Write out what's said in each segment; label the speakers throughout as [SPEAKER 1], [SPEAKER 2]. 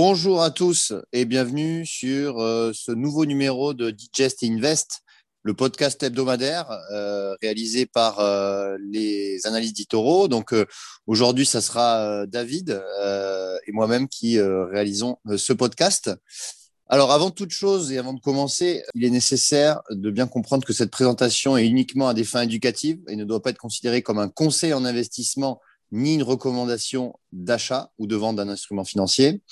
[SPEAKER 1] Bonjour à tous et bienvenue sur euh, ce nouveau numéro de Digest Invest, le podcast hebdomadaire euh, réalisé par euh, les analystes d'Itoro. Donc aujourd'hui, ça sera David et moi-même qui réalisons ce podcast. Alors avant toute chose et avant de commencer, il est nécessaire de bien comprendre que cette présentation est uniquement à des fins éducatives et ne doit pas être considérée comme un conseil en investissement ni une recommandation d'achat ou de vente d'un instrument financier.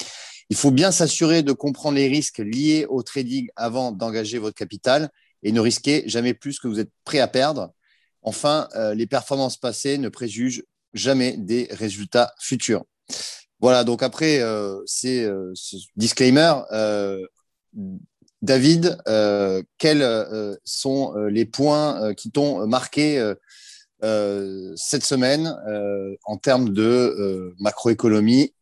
[SPEAKER 1] Il faut bien s'assurer de comprendre les risques liés au trading avant d'engager votre capital et ne risquez jamais plus que vous êtes prêt à perdre. Enfin, euh, les performances passées ne préjugent jamais des résultats futurs. Voilà, donc après euh, c'est euh, disclaimer, David, quels sont les points qui t'ont marqué cette semaine en termes de macroéconomie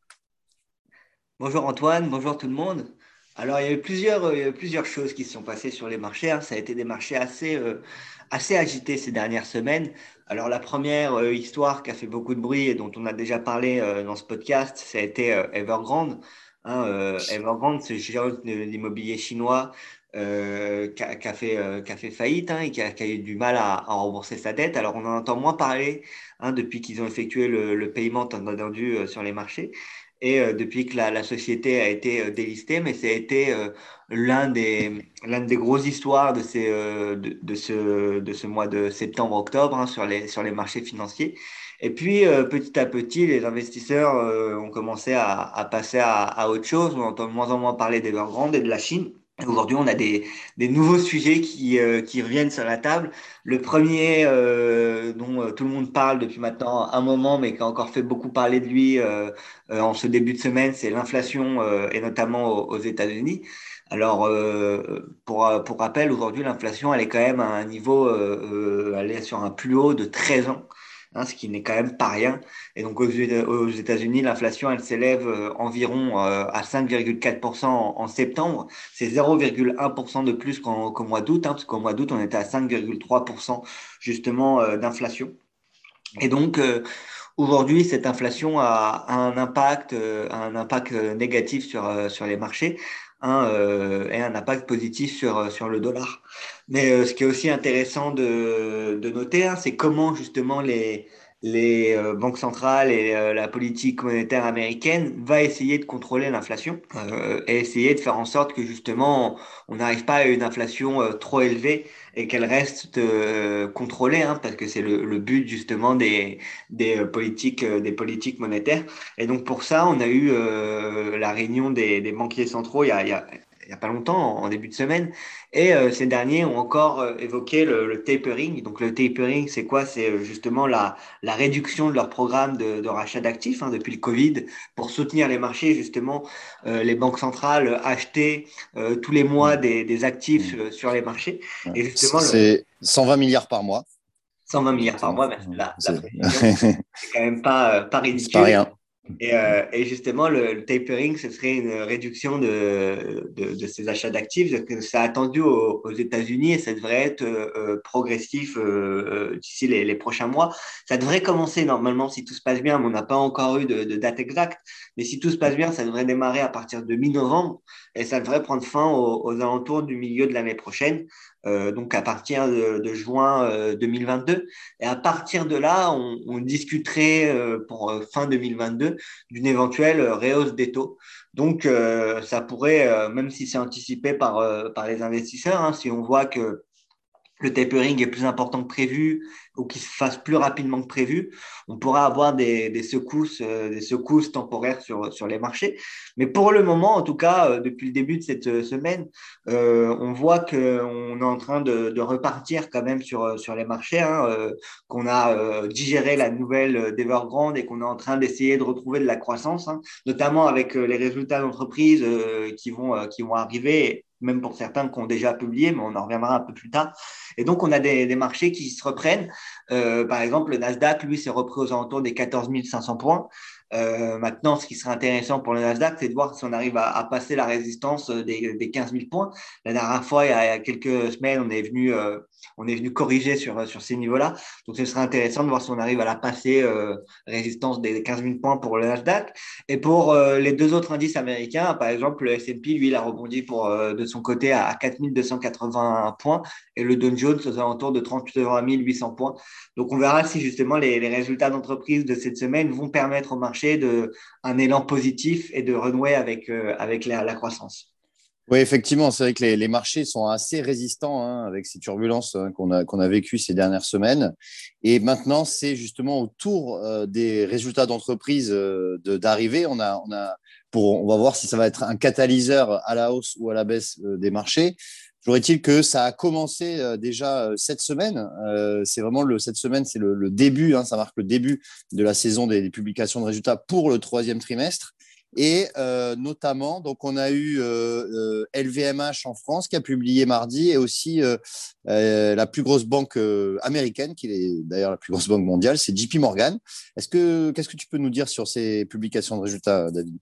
[SPEAKER 2] Bonjour Antoine, bonjour tout le monde. Alors, il y a eu plusieurs, plusieurs choses qui se sont passées sur les marchés. Hein. Ça a été des marchés assez, euh, assez agités ces dernières semaines. Alors, la première euh, histoire qui a fait beaucoup de bruit et dont on a déjà parlé euh, dans ce podcast, ça a été Evergrande. Hein, Evergrande, le géant de l'immobilier chinois qui a, fait, a fait faillite hein, et qui a, eu du mal à, rembourser sa dette. Alors, on en entend moins parler depuis qu'ils ont effectué le, paiement attendu sur les marchés et euh, depuis que la, société a été euh, délistée, mais ça a été euh, l'un des, l'une des grosses histoires de, ces, de, ce, de ce mois de septembre-octobre hein, sur, les, sur les marchés financiers. Et puis, petit à petit, les investisseurs ont commencé à, passer à, à, autre chose. On entend de moins en moins parler d'Evergrande et de la Chine. Aujourd'hui, on a des, nouveaux sujets qui, euh, qui, reviennent sur la table. Le premier, euh, dont euh, tout le monde parle depuis maintenant un moment, mais qui a encore fait beaucoup parler de lui en ce début de semaine, c'est l'inflation, et notamment aux, États-Unis. Alors, pour rappel, aujourd'hui, l'inflation, elle est quand même à un niveau, elle est sur un plus haut de 13 ans. Hein, ce qui n'est quand même pas rien. Et donc aux États-Unis, l'inflation, elle s'élève euh, environ euh, à 5,4% en, septembre. C'est 0,1% de plus qu'au mois d'août, hein, parce qu'au mois d'août, on était à 5,3% justement euh, d'inflation. Et donc aujourd'hui, cette inflation a, un impact, un impact négatif sur, sur les marchés. Et un impact positif sur, sur le dollar. Mais euh, ce qui est aussi intéressant de, de noter, hein, c'est comment justement les, les euh, banques centrales et euh, la politique monétaire américaine va essayer de contrôler l'inflation et essayer de faire en sorte que justement on n'arrive pas à une inflation trop élevée et qu'elle reste contrôlée, hein, parce que c'est le, le, but justement des, des, politiques, des politiques monétaires. Et donc pour ça, on a eu la réunion des, des banquiers centraux il y a, il y a il n'y a pas longtemps, en début de semaine. Et euh, ces derniers ont encore euh, évoqué le, tapering. Donc le tapering, c'est quoi? C'est euh, justement la, la, réduction de leur programme de, de rachat d'actifs hein, depuis le Covid pour soutenir les marchés. Justement, les banques centrales achetaient tous les mois des, des actifs mmh. sur les marchés.
[SPEAKER 1] Et justement, c'est 120 milliards par mois.
[SPEAKER 2] 120 milliards par mois, la, c'est quand même pas, pas ridicule. Pas rien. Et, euh, et, justement, le, tapering, ce serait une réduction de, de, ces achats d'actifs. A attendu aux, États-Unis et ça devrait être euh, progressif euh, euh, d'ici les, les, prochains mois. Ça devrait commencer normalement si tout se passe bien, mais on n'a pas encore eu de, date exacte. Mais si tout se passe bien, ça devrait démarrer à partir de mi-novembre et ça devrait prendre fin aux alentours du milieu de l'année prochaine. Euh, donc à partir de, de juin 2022. Euh, et à partir de là, on, on discuterait euh, pour fin 2022 d'une éventuelle réhausse des taux. Donc ça pourrait, même si c'est anticipé par, par les investisseurs, hein, si on voit que le tapering est plus important que prévu ou qu'il se fasse plus rapidement que prévu, on pourra avoir des, secousses, euh, des secousses temporaires sur, sur les marchés. Mais pour le moment, en tout cas, euh, depuis le début de cette euh, semaine, on voit qu'on est en train de, repartir quand même sur, sur les marchés, hein, qu'on a digéré la nouvelle d'Evergrande et qu'on est en train d'essayer de retrouver de la croissance, hein, notamment avec les résultats d'entreprise qui, qui vont arriver même pour certains qui ont déjà publié, mais on en reviendra un peu plus tard. Et donc, on a des, marchés qui se reprennent. Euh, par exemple, le Nasdaq, lui, s'est repris aux alentours des 14 500 points. Euh, maintenant, ce qui serait intéressant pour le Nasdaq, c'est de voir si on arrive à, passer la résistance des, des, 15 000 points. La dernière fois, il y a, quelques semaines, on est venu, euh, on est venu corriger sur, sur ces niveaux-là. Donc, ce serait intéressant de voir si on arrive à la passer, euh, résistance des 15 000 points pour le Nasdaq. Et pour euh, les deux autres indices américains, par exemple, le S&P, lui, il a rebondi pour, de son côté à, à 4 281 points et le Dow Jones aux alentours de 38 800 points. Donc, on verra si justement les, résultats d'entreprise de cette semaine vont permettre au marché de un élan positif et de renouer avec, euh, avec la, croissance.
[SPEAKER 1] Oui, effectivement, c'est vrai que les, marchés sont assez résistants hein, avec ces turbulences hein, qu'on a, qu'on a vécues ces dernières semaines. Et maintenant, c'est justement autour euh, des résultats d'entreprise euh, d'arriver. On, a, on, a, on va voir si ça va être un catalyseur à la hausse ou à la baisse des marchés. Toujours est-il que ça a commencé euh, déjà euh, cette semaine. Euh, c'est vraiment le, cette semaine, c'est le, début, hein, ça marque le début de la saison des, publications de résultats pour le troisième trimestre. Et notamment, donc on a eu LVMH en France qui a publié mardi et aussi la plus grosse banque américaine, qui est d'ailleurs la plus grosse banque mondiale, c'est JP Morgan. Est-ce que qu'est-ce que tu peux nous dire sur ces publications de résultats, David?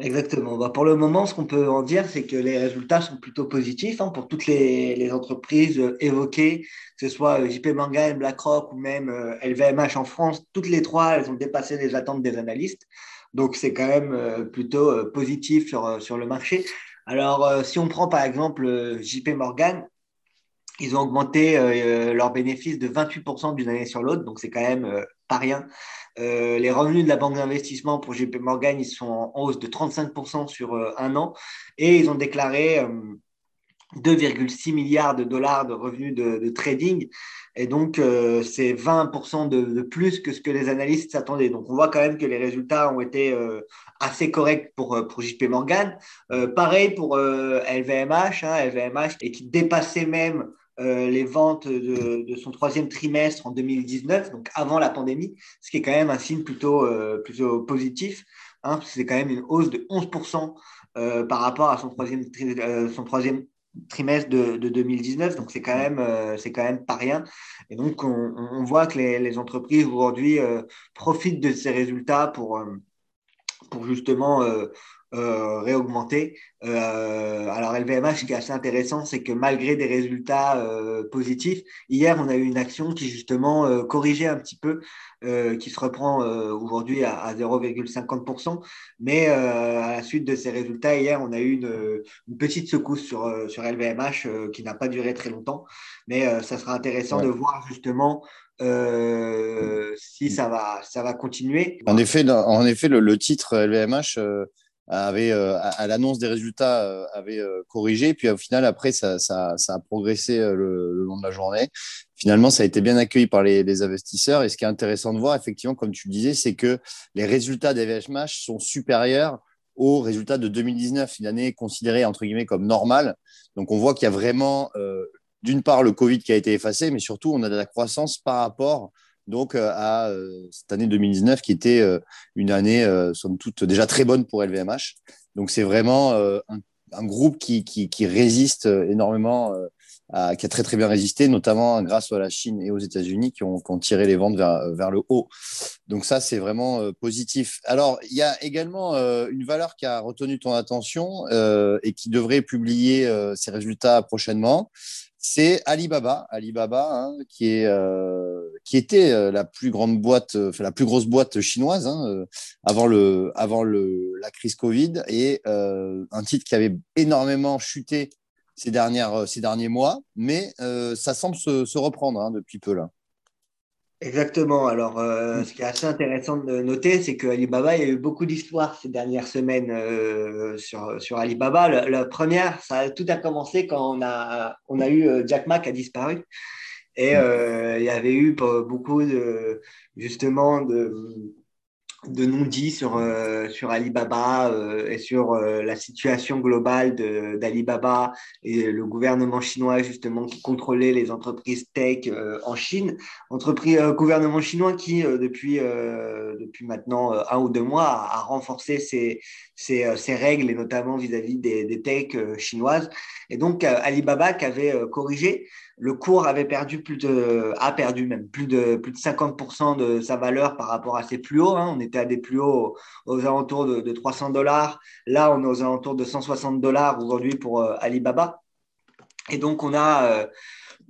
[SPEAKER 2] Exactement. Bah, pour le moment, ce qu'on peut en dire, c'est que les résultats sont plutôt positifs hein, pour toutes les, entreprises euh, évoquées, que ce soit euh, JP Morgan, BlackRock ou même LVMH euh, en France. Toutes les trois, elles ont dépassé les attentes des analystes. Donc, c'est quand même plutôt positif sur, sur le marché. Alors, si on prend par exemple JP Morgan, ils ont augmenté leurs bénéfices de 28% d'une année sur l'autre, donc c'est quand même pas rien. Euh, les revenus de la banque d'investissement pour JP Morgan, ils sont en hausse de 35% sur euh, un an et ils ont déclaré 2,6 euh, milliards de dollars de revenus de, trading. Et donc, c'est 20% de, plus que ce que les analystes s'attendaient. Donc, on voit quand même que les résultats ont été assez corrects pour, pour JP Morgan. pareil pour LVMH, LVMH, et qui dépassait même les ventes de, son troisième trimestre en 2019, donc avant la pandémie, ce qui est quand même un signe plutôt, euh, plutôt positif. Hein, c'est quand même une hausse de 11% euh, par rapport à son troisième, son troisième trimestre de, 2019, donc c'est quand même quand même pas rien. Et donc on, voit que les, les entreprises aujourd'hui profitent de ces résultats pour pour justement euh, réaugmenté. Euh, alors LVMH, ce qui est assez intéressant, c'est que malgré des résultats euh, positifs, hier on a eu une action qui justement euh, corrigeait un petit peu, euh, qui se reprend aujourd'hui à, à 0,50%. Mais à la suite de ces résultats, hier on a eu une, une petite secousse sur, sur LVMH qui n'a pas duré très longtemps. Mais ça sera intéressant de voir justement si ça va, ça va continuer.
[SPEAKER 1] En effet, en effet le, le titre LVMH avait, euh, à, l'annonce des résultats, euh, avait euh, corrigé. Puis au final, après, ça, ça, a progressé le, long de la journée. Finalement, ça a été bien accueilli par les, investisseurs. Et ce qui est intéressant de voir, effectivement, comme tu le disais, c'est que les résultats des sont supérieurs aux résultats de 2019, une année considérée entre guillemets comme normale. Donc on voit qu'il y a vraiment, d'une part, le Covid qui a été effacé, mais surtout, on a de la croissance par rapport donc euh, à euh, cette année 2019 qui était euh, une année, somme toute, déjà très bonne pour LVMH. Donc c'est vraiment un, groupe qui, résiste énormément, qui a très très bien résisté, notamment grâce à la Chine et aux États-Unis qui ont, tiré les ventes vers, le haut. Donc ça, c'est vraiment positif. Alors, il y a également une valeur qui a retenu ton attention et qui devrait publier ses résultats prochainement c'est Alibaba, Alibaba hein, qui, est, qui était euh, la plus grande boîte, euh, enfin, la plus grosse boîte chinoise hein, avant, le, avant le, la crise Covid et un titre qui avait énormément chuté ces, dernières, ces derniers mois, mais ça semble se, se reprendre hein, depuis peu là.
[SPEAKER 2] Exactement. Alors, euh, ce qui est assez intéressant de noter, c'est que Alibaba, il y a eu beaucoup d'histoires ces dernières semaines euh, sur, sur Alibaba. La, première, ça tout a commencé quand on a, on a eu euh, Jack Ma qui a disparu. Et il y avait eu beaucoup de, justement, de, de non-dits sur, euh, sur Alibaba euh, et sur euh, la situation globale d'Alibaba et le gouvernement chinois justement qui contrôlait les entreprises tech en Chine. Entreprise, gouvernement chinois qui depuis, depuis maintenant un ou deux mois a, renforcé ses, ses, ses, règles et notamment vis-à-vis des, des tech chinoises. Et donc, Alibaba qui avait corrigé, le cours avait perdu plus de, a perdu même plus de, plus de 50% de sa valeur par rapport à ses plus hauts. Hein. On était à des plus hauts aux, alentours de, de 300 dollars. Là, on est aux alentours de 160 dollars aujourd'hui pour Alibaba. Et donc, on a,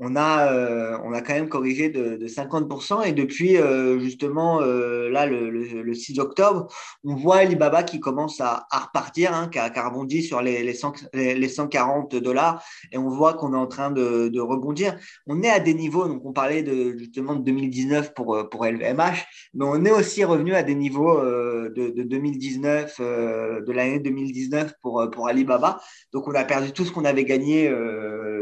[SPEAKER 2] on a, euh, on a quand même corrigé de, 50%. Et depuis, euh, justement, euh, là, le, 6 octobre, on voit Alibaba qui commence à, repartir, hein, qui, a, rebondi sur les, les, 140 dollars. Et on voit qu'on est en train de, rebondir. On est à des niveaux, donc on parlait justement de 2019 pour, pour LVMH, mais on est aussi revenu à des niveaux de, 2019, de l'année 2019 pour, pour Alibaba. Donc, on a perdu tout ce qu'on avait gagné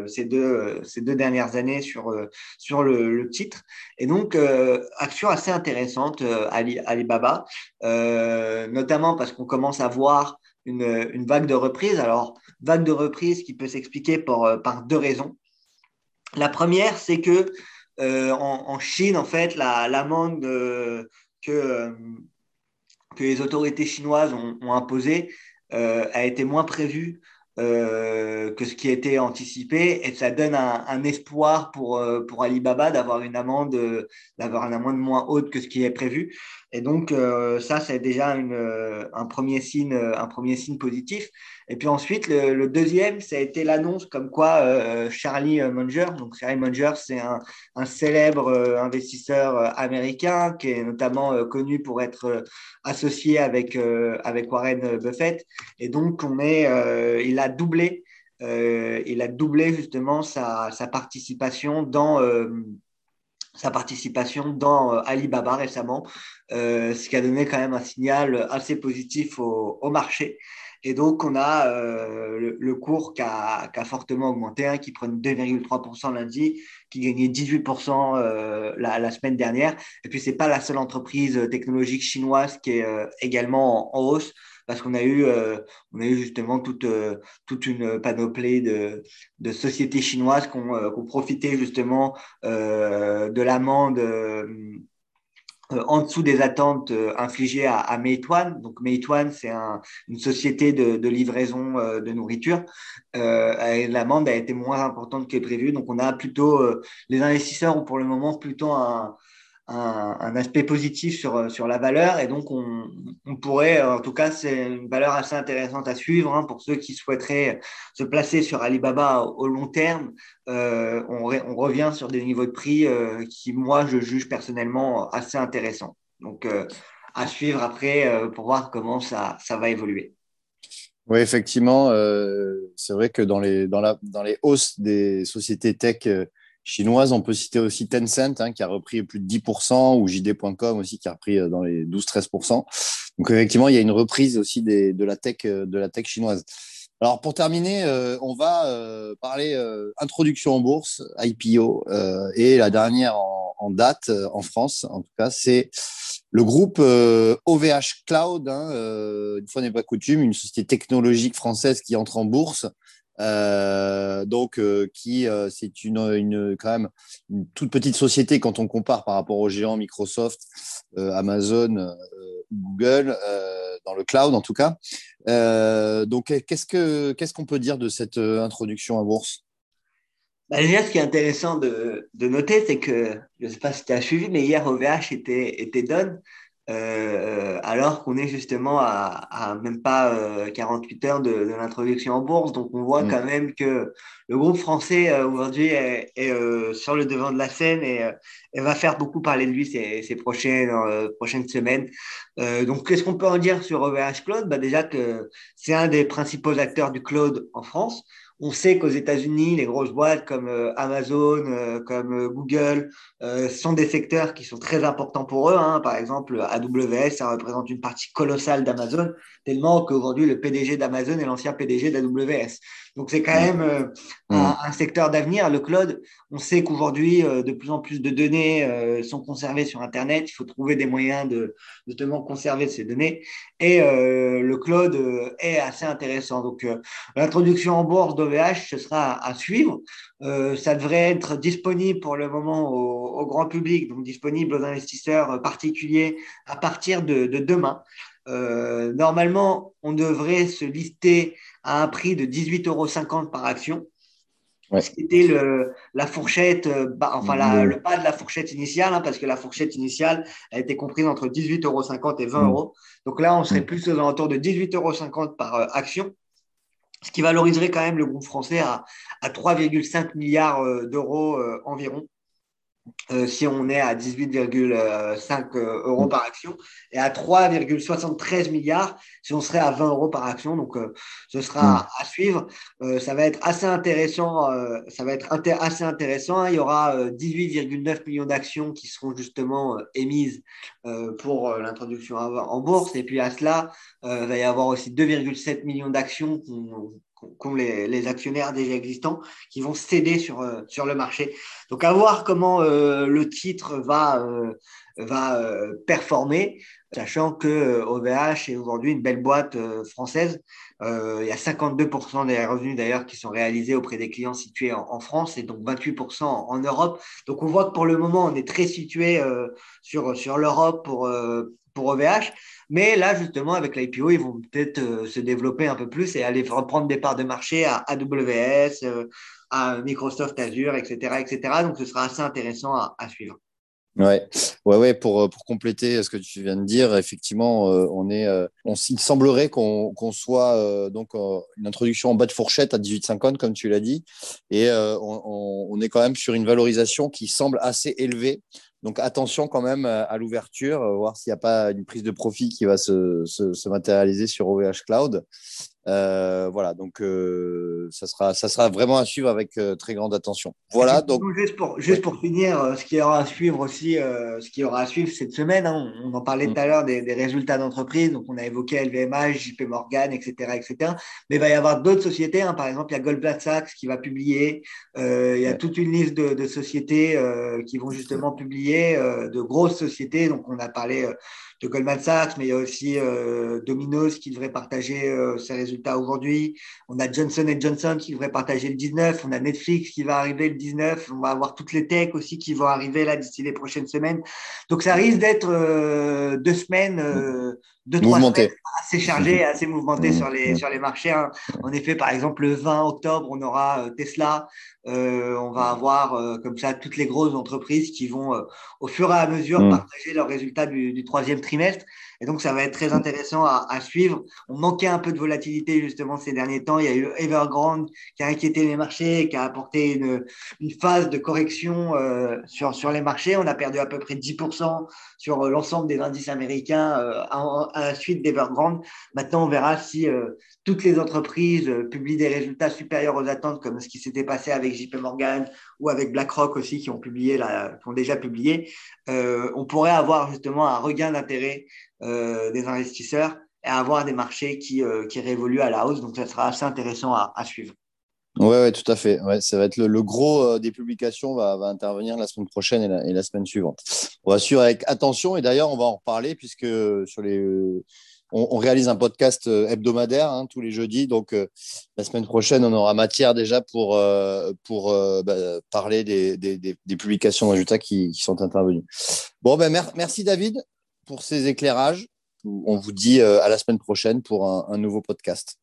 [SPEAKER 2] ces, deux, ces deux dernières années sur, euh, sur le, titre. Et donc, euh, action assez intéressante, euh, Ali, Alibaba, notamment parce qu'on commence à voir une, une, vague de reprise. Alors, vague de reprise qui peut s'expliquer par, par deux raisons. La première, c'est que en, Chine, en fait, l'amende que, que les autorités chinoises ont imposée a été moins prévue euh, que ce qui était anticipé et ça donne un, espoir pour, euh, pour Alibaba d'avoir une amende d'avoir une amende moins haute que ce qui est prévu et donc euh, ça c'est déjà une, un premier signe un premier signe positif. Et puis ensuite le, deuxième ça a été l'annonce comme quoi Charlie Munger donc Charlie Munger c'est un, célèbre investisseur américain qui est notamment connu pour être associé avec Warren Buffett. Et donc on est il a doublé, euh, il a doublé justement sa, participation dans euh, sa participation dans euh, Alibaba récemment, ce qui a donné quand même un signal assez positif au, marché. Et donc, on a le, cours qui a, fortement augmenté, hein, qui prenait 2,3% lundi, qui gagnait 18% la, semaine dernière. Et puis, ce n'est pas la seule entreprise technologique chinoise qui est également en hausse parce qu'on a eu, euh, on a eu justement toute, euh, toute une panoplie de, de sociétés chinoises qui ont, euh, profité justement de l'amende en dessous des attentes infligées à, à Meituan. Donc Meituan, c'est une société de, livraison de nourriture. L'amende a été moins importante que prévu. Donc on a plutôt, les investisseurs ont pour le moment plutôt un, un, aspect positif sur, sur la valeur et donc on, pourrait, en tout cas c'est une valeur assez intéressante à suivre hein, pour ceux qui souhaiteraient se placer sur Alibaba au, long terme. Euh, on, revient sur des niveaux de prix euh, qui moi je juge personnellement assez intéressants. Donc euh, à suivre après pour voir comment ça, ça va évoluer.
[SPEAKER 1] Oui, effectivement, c'est vrai que dans les, dans, la, dans les hausses des sociétés tech chinoise. On peut citer aussi Tencent hein, qui a repris plus de 10% ou JD.com aussi qui a repris euh, dans les 12-13%. Donc effectivement, il y a une reprise aussi de, la tech, euh, de la tech chinoise. Alors pour terminer, euh, on va parler introduction en bourse, IPO, et la dernière en, date en France, en tout cas, c'est le groupe OVH Cloud. Hein, une fois n'est pas coutume, une société technologique française qui entre en bourse. Euh, donc, euh, qui euh, c'est une, une, quand même une toute petite société quand on compare par rapport aux géants Microsoft, Amazon, Google, dans le cloud en tout cas. donc, qu'est-ce que qu'est-ce qu'on peut dire de cette introduction à bourse?
[SPEAKER 2] Bah, déjà, ce qui est intéressant de, de noter, c'est que, je ne sais pas si tu as suivi, mais hier, OVH était, était done. Euh, alors qu'on est justement à, même pas 48 euh, heures de, l'introduction en bourse. Donc on voit mm. quand même que le groupe français euh, aujourd'hui est, sur le devant de la scène et, va faire beaucoup parler de lui ces, prochaines, prochaines semaines. donc qu'est-ce qu'on peut en dire sur OVH Cloud bah, Déjà que c'est un des principaux acteurs du cloud en France. On sait qu'aux États-Unis, les grosses boîtes comme euh, Amazon, euh, comme euh, Google, sont des secteurs qui sont très importants pour eux. Hein. Par exemple, AWS, ça représente une partie colossale d'Amazon, tellement qu'aujourd'hui, le PDG d'Amazon est l'ancien PDG d'AWS. Donc, c'est quand même mm. un, secteur d'avenir. Le cloud, on sait qu'aujourd'hui, de plus en plus de données sont conservées sur Internet. Il faut trouver des moyens de justement conserver ces données. Et le cloud est assez intéressant. Donc, l'introduction en bourse de ce sera à, suivre. Euh, ça devrait être disponible pour le moment au, grand public, donc disponible aux investisseurs particuliers à partir de, demain. Normalement, on devrait se lister à un prix de 18,50 euros par action. Ce qui était le, la fourchette, euh, enfin la, le bas de la fourchette initiale, hein, parce que la fourchette initiale a été comprise entre 18,50 euros et 20 euros. Donc là, on serait plus aux alentours de 18,50 euros par euh, action, ce qui valoriserait quand même le groupe français à, à 3,5 milliards euh, d'euros environ. Euh, si on est à 18,5 euh, euros par action et à 3,73 milliards si on serait à 20 euros par action. Donc, euh, ce sera hmm. à suivre. ça va être assez intéressant. ça va être assez intéressant. Il y aura 18,9 millions d'actions qui seront justement émises pour l'introduction en bourse. Et puis à cela, il va y avoir aussi 2,7 millions d'actions qu'ont les, actionnaires déjà existants qui vont céder sur, euh, sur le marché. Donc à voir comment euh, le titre va, euh, va performer, sachant que OVH est aujourd'hui une belle boîte française. il y a 52% des revenus d'ailleurs qui sont réalisés auprès des clients situés en, France et donc 28% en, Europe. Donc on voit que pour le moment, on est très situé sur, sur l'Europe pour, pour OVH. Mais là, justement, avec l'IPO, ils vont peut-être euh, se développer un peu plus et aller reprendre des parts de marché à AWS, euh, à Microsoft Azure, etc., etc. Donc, ce sera assez intéressant à, suivre.
[SPEAKER 1] Ouais, ouais, ouais. Pour, euh, pour compléter ce que tu viens de dire, effectivement, on est, on, il semblerait qu'on soit donc une introduction en bas de fourchette à 18,50 comme tu l'as dit, et on, on, est quand même sur une valorisation qui semble assez élevée donc attention quand même à l'ouverture, voir s'il n'y a pas une prise de profit qui va se, se matérialiser sur OVH Cloud. Euh, voilà, donc euh, ça, sera, ça sera vraiment à suivre avec euh, très grande attention. Voilà, donc.
[SPEAKER 2] Juste pour, juste pour finir, ce qu'il y aura à suivre aussi, ce qu'il y aura à suivre cette semaine, hein, on, en parlait mm. tout à l'heure des, résultats d'entreprise, donc on a évoqué LVMH, JP Morgan, etc. etc. Mais il va y avoir d'autres sociétés, hein. par exemple, il y a Goldman Sachs qui va publier, il y a toute une liste de, de sociétés qui vont justement publier, de grosses sociétés, donc on a parlé de Goldman Sachs, mais il y a aussi euh, Domino's qui devrait partager euh, ses résultats aujourd'hui. On a Johnson Johnson qui devrait partager le 19. On a Netflix qui va arriver le 19. On va avoir toutes les techs aussi qui vont arriver là d'ici les prochaines semaines. Donc ça risque d'être euh, deux semaines deux, trois semaines assez chargé, assez mouvementé sur les, sur les marchés. Hein. En effet, par exemple, le 20 octobre, on aura Tesla. On va avoir comme ça toutes les grosses entreprises qui vont au fur et à mesure mm. partager leurs résultats du, du troisième trimestre. Et donc, ça va être très intéressant à, suivre. On manquait un peu de volatilité justement ces derniers temps. Il y a eu Evergrande qui a inquiété les marchés, qui a apporté une, phase de correction euh, sur, sur les marchés. On a perdu à peu près 10% sur euh, l'ensemble des indices américains euh, à, la suite d'Evergrande. Maintenant, on verra si toutes les entreprises publient des résultats supérieurs aux attentes, comme ce qui s'était passé avec JP Morgan ou avec BlackRock aussi, qui ont publié, qui ont déjà publié. on pourrait avoir justement un regain d'intérêt des investisseurs et avoir des marchés qui, euh, qui révoluent à la hausse. Donc, ça sera assez intéressant à, suivre.
[SPEAKER 1] Oui, ouais, tout à fait. Ouais, ça va être le, gros euh, des publications va, va, intervenir la semaine prochaine et la, semaine suivante. On va suivre avec attention et d'ailleurs, on va en reparler puisque sur les, on, réalise un podcast hebdomadaire hein, tous les jeudis. Donc, la semaine prochaine, on aura matière déjà pour, pour bah, parler des, des, des, publications de résultats qui, qui, sont intervenues. Bon, ben, merci David pour ces éclairages. On vous dit euh, à la semaine prochaine pour un, un nouveau podcast.